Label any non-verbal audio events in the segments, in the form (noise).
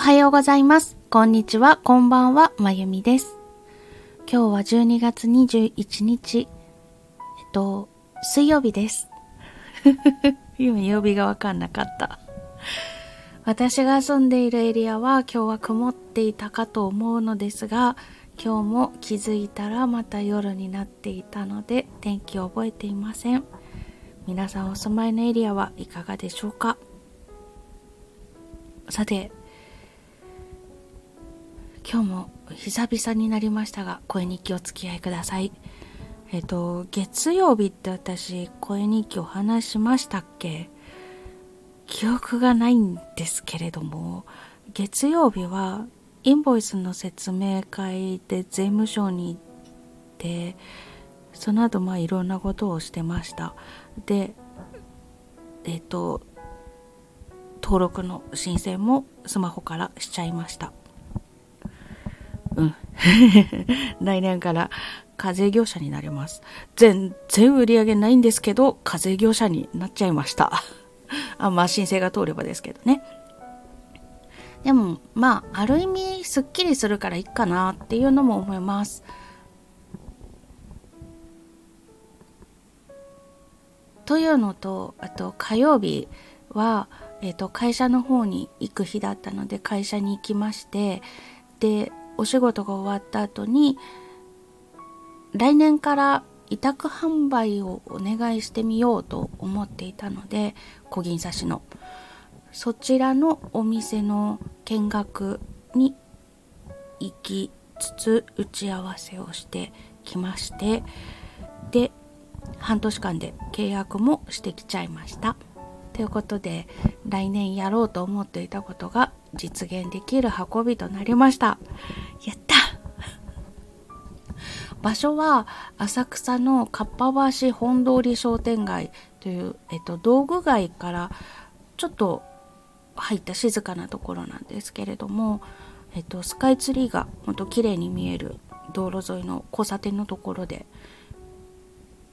はようございます。こんにちは、こんばんは、まゆみです。今日は12月21日、えっと、水曜日です。(laughs) 今曜日がわかんなかった。私が住んでいるエリアは今日は曇っていたかと思うのですが、今日も気づいたらまた夜になっていたので天気を覚えていません。皆さんお住まいのエリアはいかがでしょうか？さて、今日も久々になりましたが、声日記お付き合いください。えっと、月曜日って私、声日記お話しましたっけ？記憶がないんですけれども、月曜日はインボイスの説明会で税務署に行って、その後まあいろんなことをしてました。で、えっと、登録の申請もスマホからしちゃいました。うん。(laughs) 来年から課税業者になります。全然売り上げないんですけど、課税業者になっちゃいました。(laughs) あまあ、申請が通ればですけどね。でも、まあ、ある意味、すっきりするからいいかなっていうのも思います。というのと、あと、火曜日は、えっ、ー、と、会社の方に行く日だったので、会社に行きまして、で、お仕事が終わった後に来年から委託販売をお願いしてみようと思っていたので小銀刺しの。そちらのお店の見学に行きつつ打ち合わせをしてきましてで半年間で契約もしてきちゃいました。ということで来年やろうと思っていたことが実現できる運びとなりました。やった。(laughs) 場所は浅草のかっぱ橋本通り商店街という、えっと、道具街からちょっと入った静かなところなんですけれども、えっと、スカイツリーがほんと綺麗に見える道路沿いの交差点のところで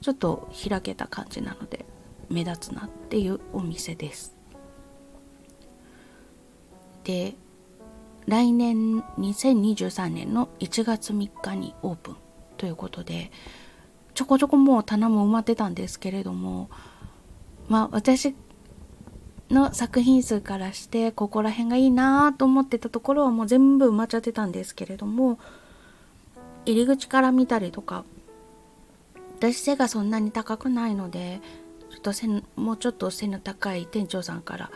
ちょっと開けた感じなので目立つなっていうお店です。で来年2023年の1月3日にオープンということでちょこちょこもう棚も埋まってたんですけれどもまあ私の作品数からしてここら辺がいいなと思ってたところはもう全部埋まっちゃってたんですけれども入り口から見たりとか私背がそんなに高くないのでちょっと背もうちょっと背の高い店長さんから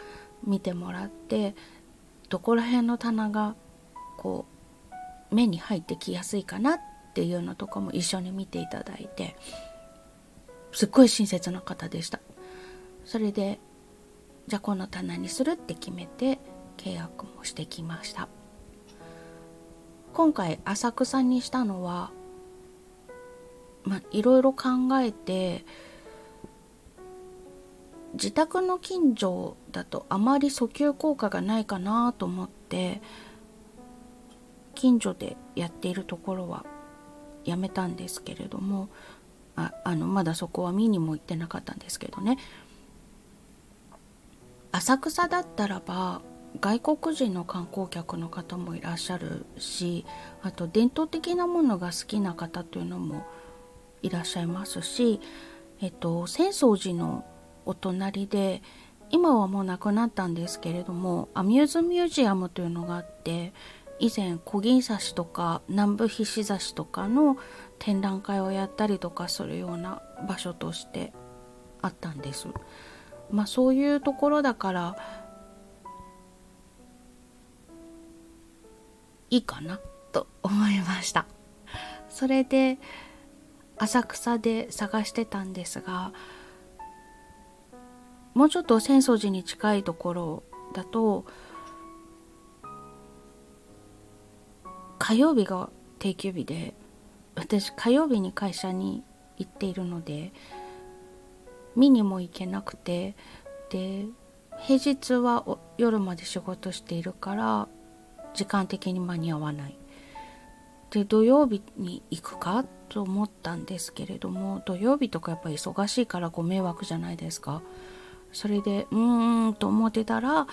見てもらってどこら辺の棚がこう目に入ってきやすいかなっていうのとかも一緒に見ていただいてすっごい親切な方でした。それでじゃあこの棚にするって決めて契約もしてきました。今回浅草にしたのはまあいろいろ考えて自宅の近所だとあまり訴求効果がないかなと思って近所でやっているところはやめたんですけれどもああのまだそこは見にも行ってなかったんですけどね。浅草だったらば外国人の観光客の方もいらっしゃるしあと伝統的なものが好きな方というのもいらっしゃいますし、えっと、浅草寺のお隣で今はもうなくなったんですけれどもアミューズミュージアムというのがあって以前小銀刺しとか南部ひし刺しとかの展覧会をやったりとかするような場所としてあったんです。まあそういうところだからいいかなと思いました。それで浅草で探してたんですがもうちょっと浅草寺に近いところだと火曜日が定休日で私火曜日に会社に行っているので見にも行けなくてで平日は夜まで仕事しているから時間的に間に合わない。で土曜日に行くかと思ったんですけれども土曜日とかやっぱ忙しいからご迷惑じゃないですか。それでうーんと思ってたら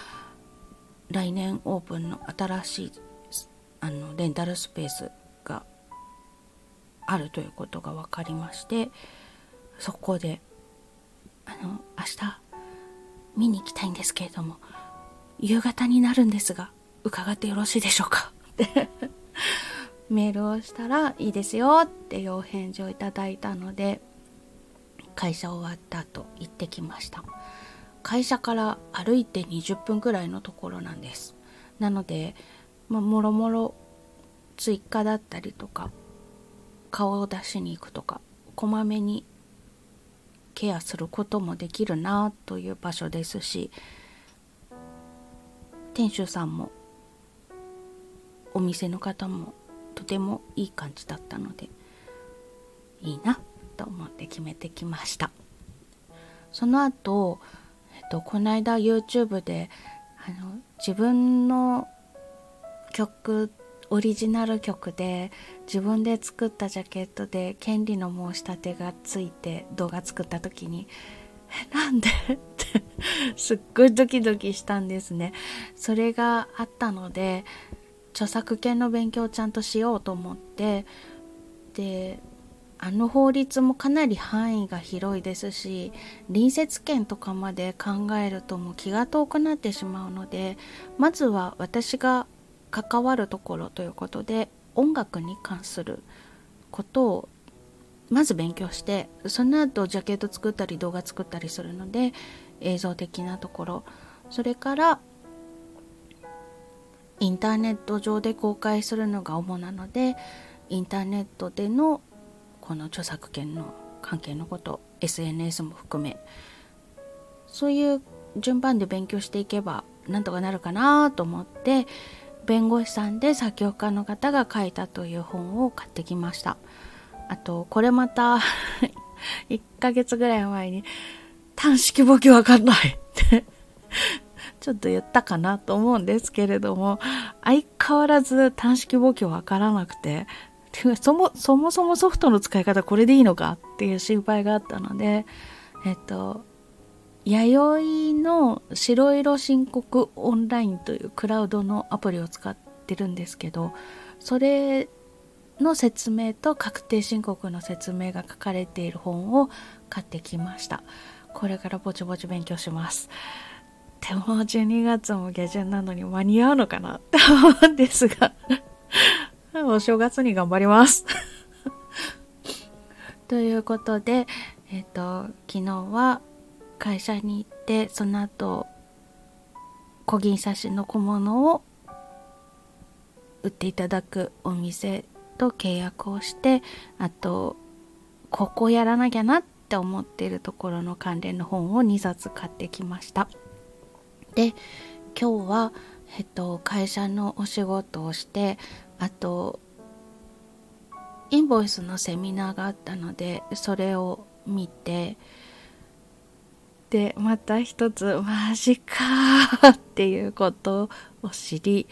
来年オープンの新しいあのレンタルスペースがあるということが分かりましてそこであの明日見に行きたいんですけれども夕方になるんですが伺ってよろしいでしょうか？ってメールをしたらいいですよっていうお返事をいただいたので会社終わった後行ってきました。会社から歩いて20分くらいのところなんです。なので、まあ、もろもろ追加だったりとか顔を出しに行くとかこまめにケアすることもできるなという場所ですし店主さんもお店の方もとてもいい感じだったのでいいなと思って決めてきました。その後、えっと、この間 YouTube であの自分の曲オリジナル曲で自分で作ったジャケットで権利の申し立てがついて動画作った時に「えなんで? (laughs)」ってすっごいドキドキしたんですね。それがあったので著作権の勉強をちゃんとしようと思ってであの法律もかなり範囲が広いですし隣接権とかまで考えるともう気が遠くなってしまうのでまずは私が関わるところということで音楽に関することをまず勉強してその後ジャケット作ったり動画作ったりするので映像的なところ。それからインターネット上で公開するのが主なのでインターネットでのこの著作権の関係のこと SNS も含めそういう順番で勉強していけばなんとかなるかなと思って弁護士さんで作曲家の方が書いたという本を買ってきました。あとこれまた (laughs) 1ヶ月ぐらい前に単式簿記わかんないって (laughs) ちょっと言ったかなと思うんですけれども相変わらず単式簿記わからなくてそもそもそもソフトの使い方これでいいのかっていう心配があったのでえっと弥生の白色申告オンラインというクラウドのアプリを使ってるんですけどそれの説明と確定申告の説明が書かれている本を買ってきました。これからぼちぼち勉強します。でも12月も下旬なのに間に合うのかなって思うんですが。お正月に頑張ります。(laughs) ということでえっ、と昨日は会社に行ってその後小銀刺しの小物を売っていただくお店と契約をしてあとここやらなきゃなって思っているところの関連の本を2冊買ってきました。で今日は、えっと、会社のお仕事をしてあとインボイスのセミナーがあったのでそれを見てでまた一つマジかっていうことを知り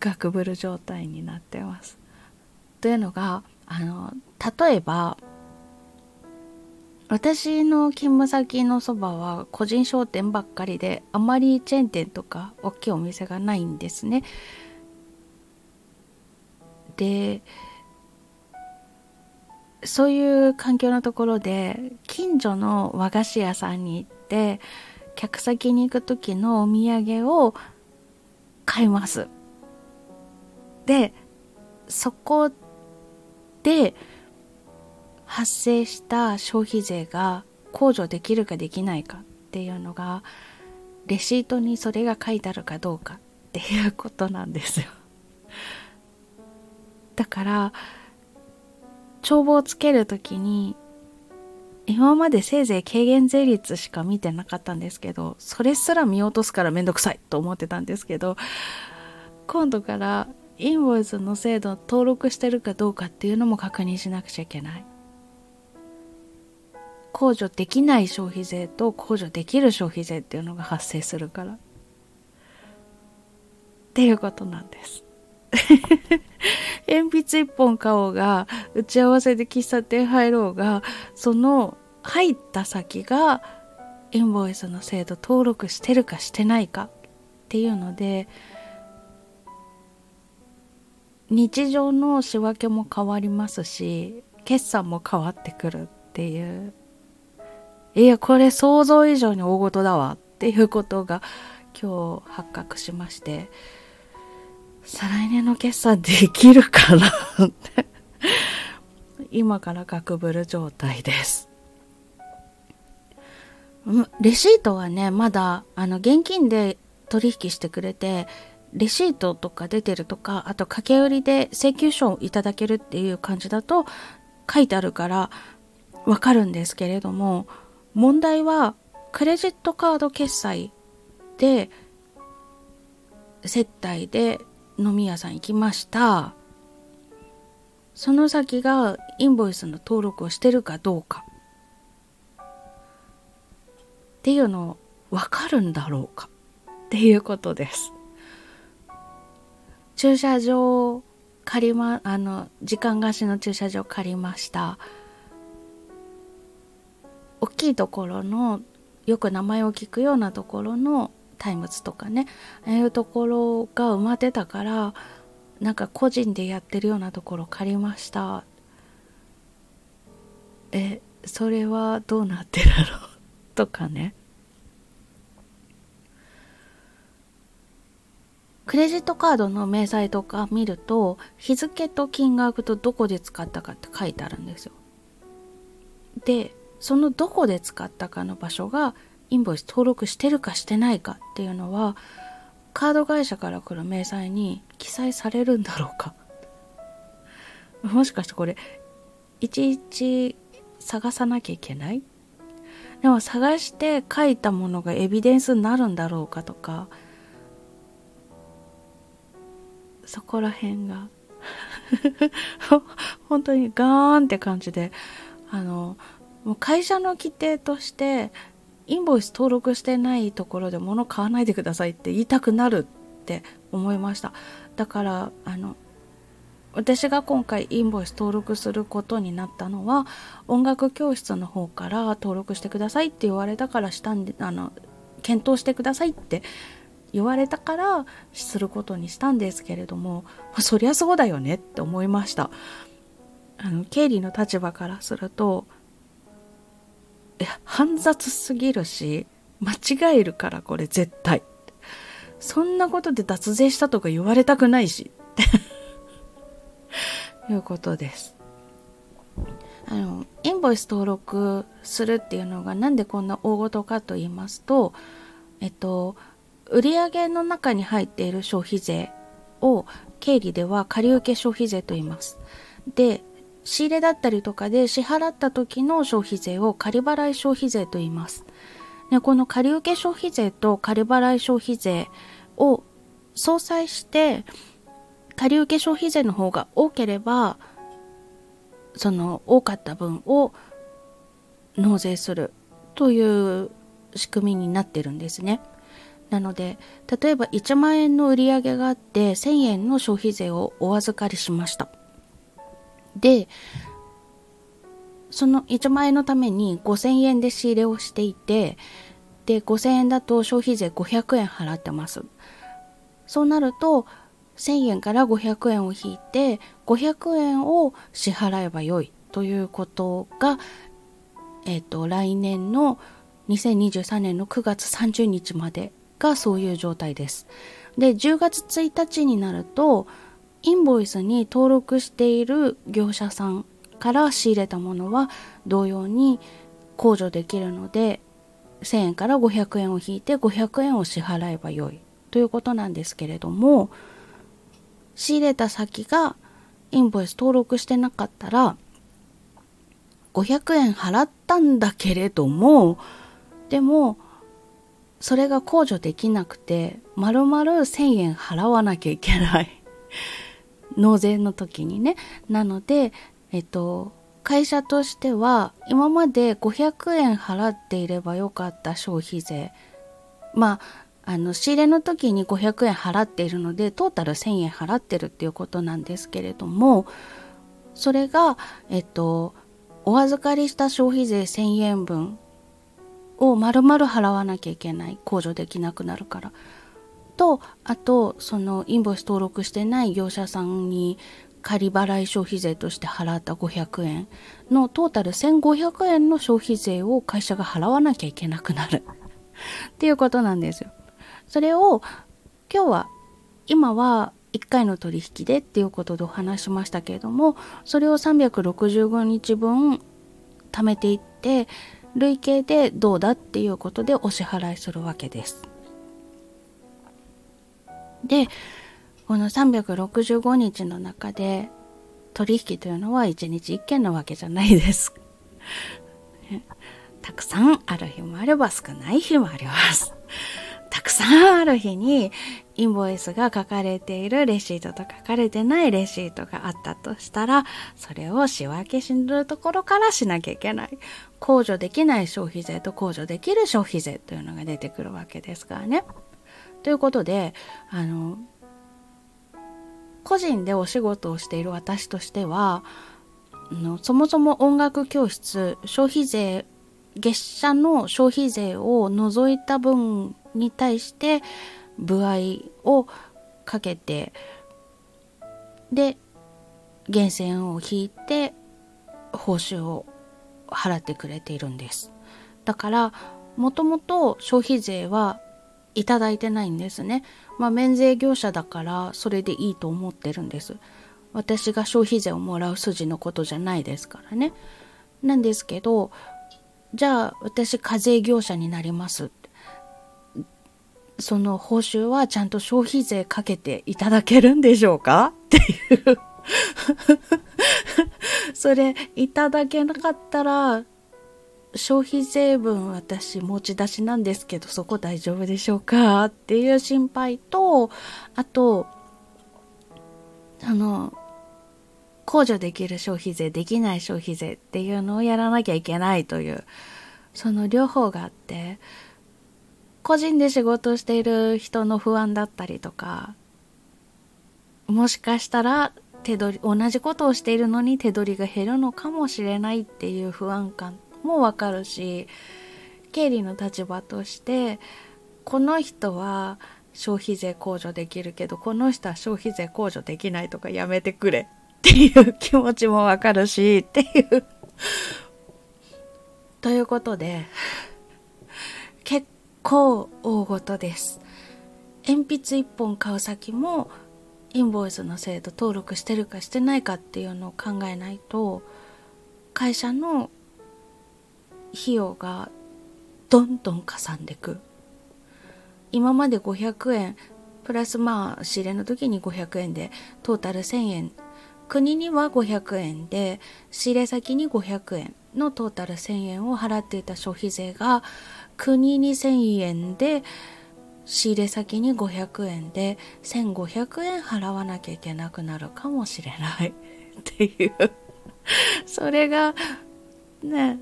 ガクブル状態になってます。というのがあの例えば私の勤務先のそばは個人商店ばっかりであまりチェーン店とか大きいお店がないんですね。でそういう環境のところで近所の和菓子屋さんに行って客先に行く時のお土産を買います。でそこで発生した消費税が控除できるかできないかっていうのがレシートにそれが書いてあるかどうかっていうことなんですよ。(laughs) だから帳簿をつけるときに今までせいぜい軽減税率しか見てなかったんですけどそれすら見落とすからめんどくさいと思ってたんですけど今度からインボイスの制度登録してるかどうかっていうのも確認しなくちゃいけない控除できない消費税と控除できる消費税っていうのが発生するから。っていうことなんです。鉛筆一本買おうが打ち合わせで喫茶店入ろうがその入った先がインボイスの制度登録してるかしてないかっっていうので日常の仕分けも変わりますし決算も変わってくるっていういやこれ想像以上に大事だわっていうことが今日発覚しまして再来年の決算できるかなって今からガクブル状態です。レシートはねまだあの現金で取引してくれてレシートとか出てるとかあと掛け売りで請求書をいただけるっていう感じだと書いてあるからわかるんですけれども問題はクレジットカード決済で接待で飲み屋さん行きました。その先がインボイスの登録をしてるかどうか。っていうのを分かるんだろうか。っていうことです。駐車場借りまあの時間貸しの駐車場借りました。きいところのよく名前を聞くようなところのタイムズとかね。ああいうところが埋まってたからなんか個人でやってるようなところ借りました。えそれはどうなってるの？とかね。クレジットカードの明細とか見ると日付と金額とどこで使ったかって書いてあるんですよ。でそのどこで使ったかの場所がインボイス登録してるかしてないかっていうのはカード会社から来る明細に記載されるんだろうか。(laughs) もしかしてこれいちいち探さなきゃいけない？でも探して書いたものがエビデンスになるんだろうかとかそこら辺が。(laughs) 本当にガーンって感じであのもう会社の規定としてインボイス登録してないところで物買わないでくださいって言いたくなるって思いました。だからあの私が今回インボイス登録することになったのは音楽教室の方から登録してくださいって言われたからしたんであの検討してくださいって言われたからすることにしたんですけれどもそりゃそうだよねって思いました。あの経理の立場からすると煩雑すぎるし間違えるからこれ絶対。そんなことで脱税したとか言われたくないし。っ (laughs) ていうことです。あのインボイス登録するっていうのがなんでこんな大事かと言いますとえっと売上の中に入っている消費税を経理では借受け消費税と言います。で仕入れだったりとかで支払った時の消費税を仮払い消費税と言います。でこの借受消費税と仮払い消費税を相殺して借受消費税の方が多ければその多かった分を納税するという仕組みになってるんですね。なので例えば1万円の売り上げがあって1000円の消費税をお預かりしました。で、その1万円のために5000円で仕入れをしていて、で、5000円だと消費税500円払ってます。そうなると、1000円から500円を引いて、500円を支払えばよいということが、えっ、ー、と、来年の2023年の9月30日までがそういう状態です。で、10月1日になると、インボイスに登録している業者さんから仕入れたものは同様に控除できるので1000円から500円を引いて500円を支払えばよい。ということなんですけれども仕入れた先がインボイス登録してなかったら500円払ったんだけれどもでもそれが控除できなくて丸々1000円払わなきゃいけない。納税の時にね。なので、えっと、会社としては今まで500円払っていればよかった消費税。まあ、あの、仕入れの時に500円払っているので、トータル1000円払ってるっていうことなんですけれども、それが、えっと、お預かりした消費税1000円分を丸々払わなきゃいけない。控除できなくなるから。と、あと、そのインボイス登録してない業者さんに仮払い消費税として払った500円のトータル1500円の消費税を会社が払わなきゃいけなくなるっていうことなんですよ。それを今日は今は1回の取引でっていうことでお話しましたけれどもそれを365日分貯めていって累計でどうだっていうことでお支払いするわけです。でこの365日の中で取引というのは1日1件なわけじゃないです。(laughs) たくさんある日もあれば少ない日もあります。(laughs) たくさんある日にインボイスが書かれているレシートと書かれてないレシートがあったとしたら、それを仕分けするところからしなきゃいけない。控除できない消費税と控除できる消費税というのが出てくるわけですからね。ということで、あの、個人でお仕事をしている私としては、のそもそも音楽教室消費税月謝の消費税を除いた分に対して歩合をかけてで源泉を引いて報酬を払ってくれているんです。だからもともと消費税はいただいてないんですね。まあ、免税業者だからそれでいいと思ってるんです。私が消費税をもらう筋のことじゃないですからね。なんですけど、じゃあ私課税業者になります。その報酬はちゃんと消費税かけていただけるんでしょうか？っていう (laughs) それいただけなかったら消費税分私持ち出しなんですけどそこ大丈夫でしょうか？っていう心配とあとあの控除できる消費税できない消費税っていうのをやらなきゃいけないというその両方があって個人で仕事している人の不安だったりとかもしかしたら手取り同じことをしているのに手取りが減るのかもしれないっていう不安感もわかるし経理の立場としてこの人は消費税控除できるけどこの人は消費税控除できないとかやめてくれ。っていう気持ちもわかるしっていう。ということで結構大ごとです。鉛筆1本買う先もインボイスの制度登録してるかしてないかっていうのを考えないと会社の費用がどんどんかさんでく。今まで500円プラスまあ仕入れの時に500円でトータル1000円国には500円で仕入れ先に500円のトータル1000円を払っていた消費税が国に1000円で仕入れ先に500円で1500円払わなきゃいけなくなるかもしれない。っていう。それがね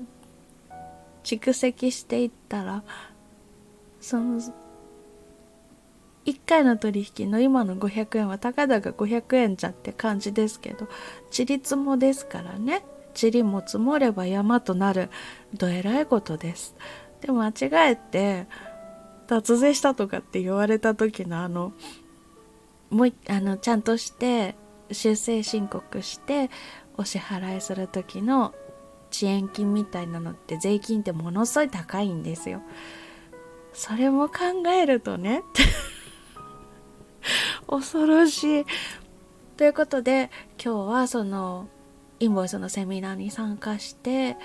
蓄積していったらその1回の取引の今の500円はたかだか500円じゃって感じですけどちりつもですからね。塵も積もれば山となるどえらいことです。でも間違えて脱税したとかって言われた時のあのもうあのちゃんとして修正申告してお支払いする時の遅延金みたいなのって税金ってものすごい高いんですよ。それも考えるとね (laughs) 恐ろしい。ということで今日はそのインボイスのセミナーに参加して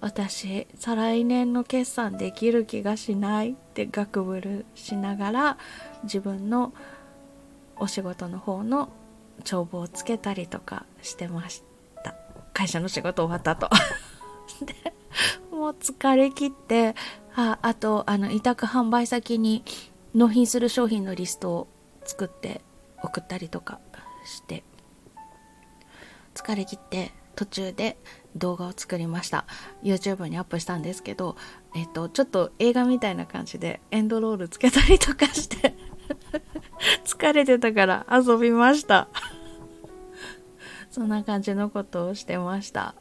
私再来年の決算できる気がしないってガクブルしながら自分のお仕事の方の帳簿をつけたりとかしてました。会社の仕事終わった後。(laughs) でもう疲れ切ってああとあの委託販売先に納品する商品のリストを作って送ったりとかして疲れ切って途中で動画を作りました。YouTube にアップしたんですけどえっとちょっと映画みたいな感じでエンドロールつけたりとかして (laughs) 疲れてたから遊びました。そんな感じのことをしてました。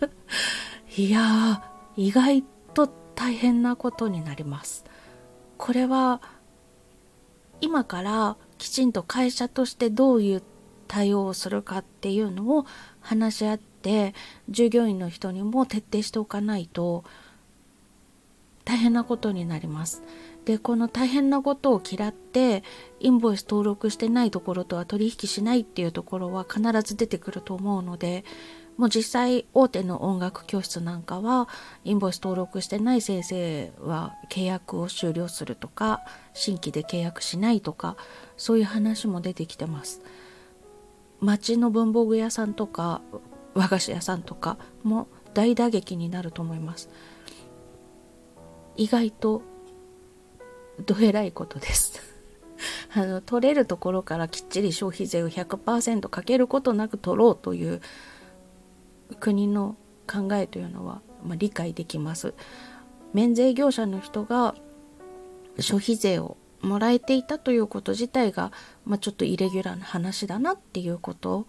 (laughs) いやー、意外と大変なことになります。これは今からきちんと会社としてどういう対応をするかっていうのを話し合って従業員の人にも徹底しておかないと大変なことになります。でこの大変なことを嫌ってインボイス登録してないところとは取引しないっていうところは必ず出てくると思うのでもう実際大手の音楽教室なんかはインボイス登録してない先生は契約を終了するとか新規で契約しないとかそういう話も出てきてます。町の文房具屋さんとか和菓子屋さんとかも大打撃になると思います。意外とどえらいことです。(laughs) あの取れるところからきっちり消費税を100%かけることなく取ろうという国の考えというのは、まあ、理解できます。免税業者の人が消費税をもらえていたということ自体が、まあ、ちょっとイレギュラーな話だなっていうこと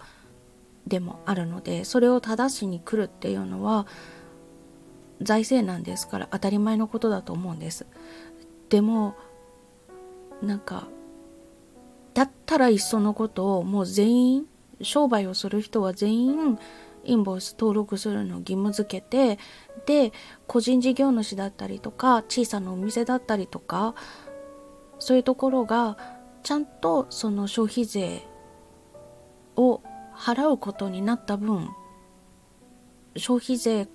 でもあるのでそれを正しに来るっていうのは財政なんですから当たり前のことだと思うんです。でもなんかだったらいっそのことをもう全員商売をする人は全員インボイス登録するのを義務付けてで個人事業主だったりとか小さなお店だったりとかそういうところがちゃんとその消費税を払うことになった分消費税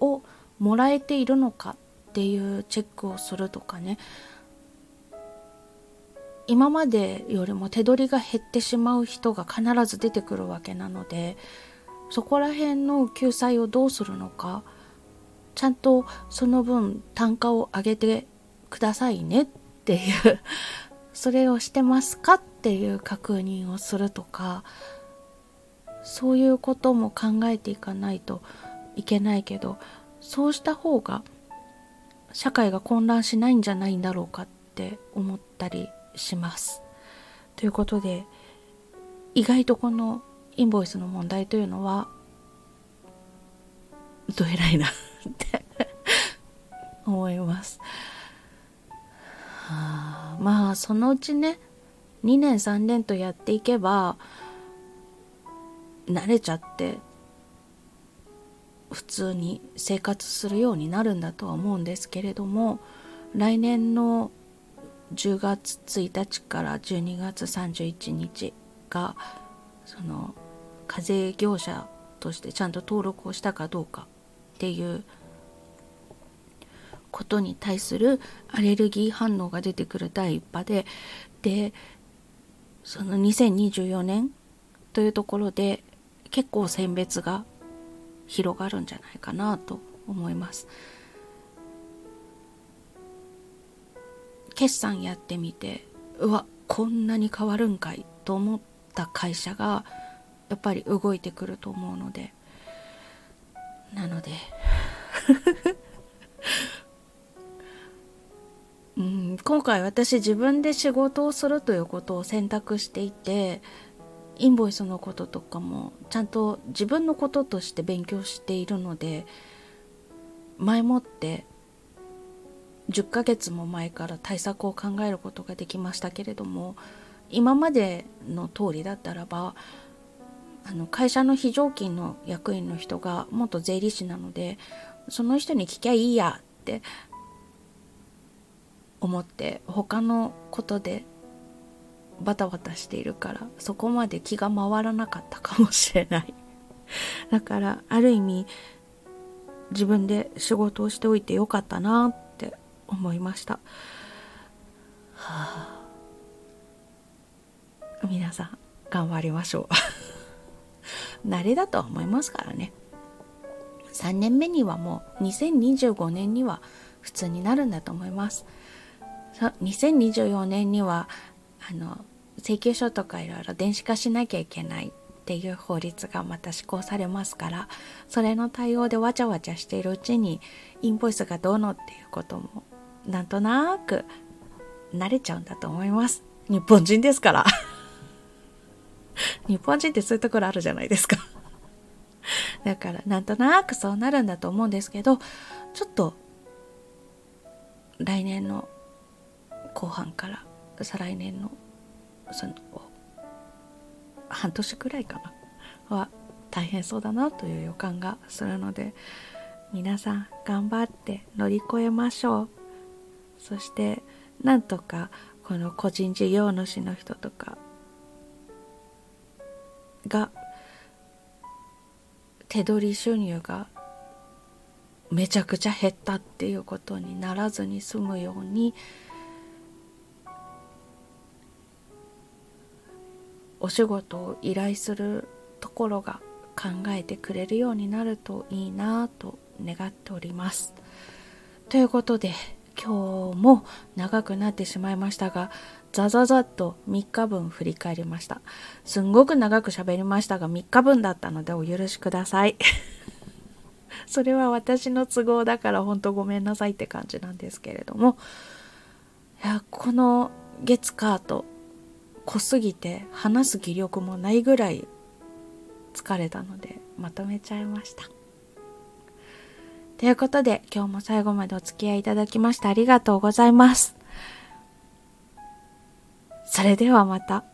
をもらえているのかっていうチェックをするとかね。今までよりも手取りが減ってしまう人が必ず出てくるわけなのでそこら辺の救済をどうするのかちゃんとその分単価を上げてくださいねっていうそれをしてますかっていう確認をするとかそういうことも考えていかないといけないけどそうした方が社会が混乱しないんじゃないんだろうかって思ったりします。ということで意外とこのインボイスの問題というのはどえらいなって (laughs) 思います。はあ、まあそのうちね2年3年とやっていけば慣れちゃって普通に生活するようになるんだとは思うんですけれども来年の10月1日から12月31日がその課税業者としてちゃんと登録をしたかどうかっていうことに対するアレルギー反応が出てくる第一波ででその2024年というところで結構選別が広がるんじゃないかなと思います。決算やってみてうわこんなに変わるんかいと思った会社がやっぱり動いてくると思うのでなので (laughs) うん、今回私自分で仕事をするということを選択していてインボイスのこととかもちゃんと自分のこととして勉強しているので前もって10ヶ月も前から対策を考えることができましたけれども今までの通りだったらばあの会社の非常勤の役員の人が元税理士なのでその人に聞きゃいいやって思って他のことでバタバタしているからそこまで気が回らなかったかもしれない。(laughs) だからある意味自分で仕事をしておいてよかったなって思いました、はあ、皆さん頑張りましょう。(laughs) 慣れだとは思いますからね。3年目にはもう2025年には普通になるんだと思います。2024年にはあの請求書とかいろいろ電子化しなきゃいけないっていう法律がまた施行されますからそれの対応でわちゃわちゃしているうちにインボイスがどうのっていうこともなんとなく慣れちゃうんだと思います。日本人ですから。(laughs) 日本人ってそういうところあるじゃないですか。だからなんとなくそうなるんだと思うんですけどちょっと来年の後半から再来年のその半年くらいかな。は大変そうだなという予感がするので皆さん頑張って乗り越えましょう。そしてなんとかこの個人事業主の人とかが手取り収入がめちゃくちゃ減ったっていうことにならずに済むようにお仕事を依頼するところが考えてくれるようになるといいなと願っております。ということで今日も長くなってしまいましたがザザザッと3日分振り返りました。すんごく長く喋りましたが3日分だったのでお許しください。(laughs) それは私の都合だから本当ごめんなさいって感じなんですけれども。いやこの月カート濃すぎて話す気力もないぐらい疲れたのでまとめちゃいましたということで今日も最後までお付き合いいただきましてありがとうございますそれではまた。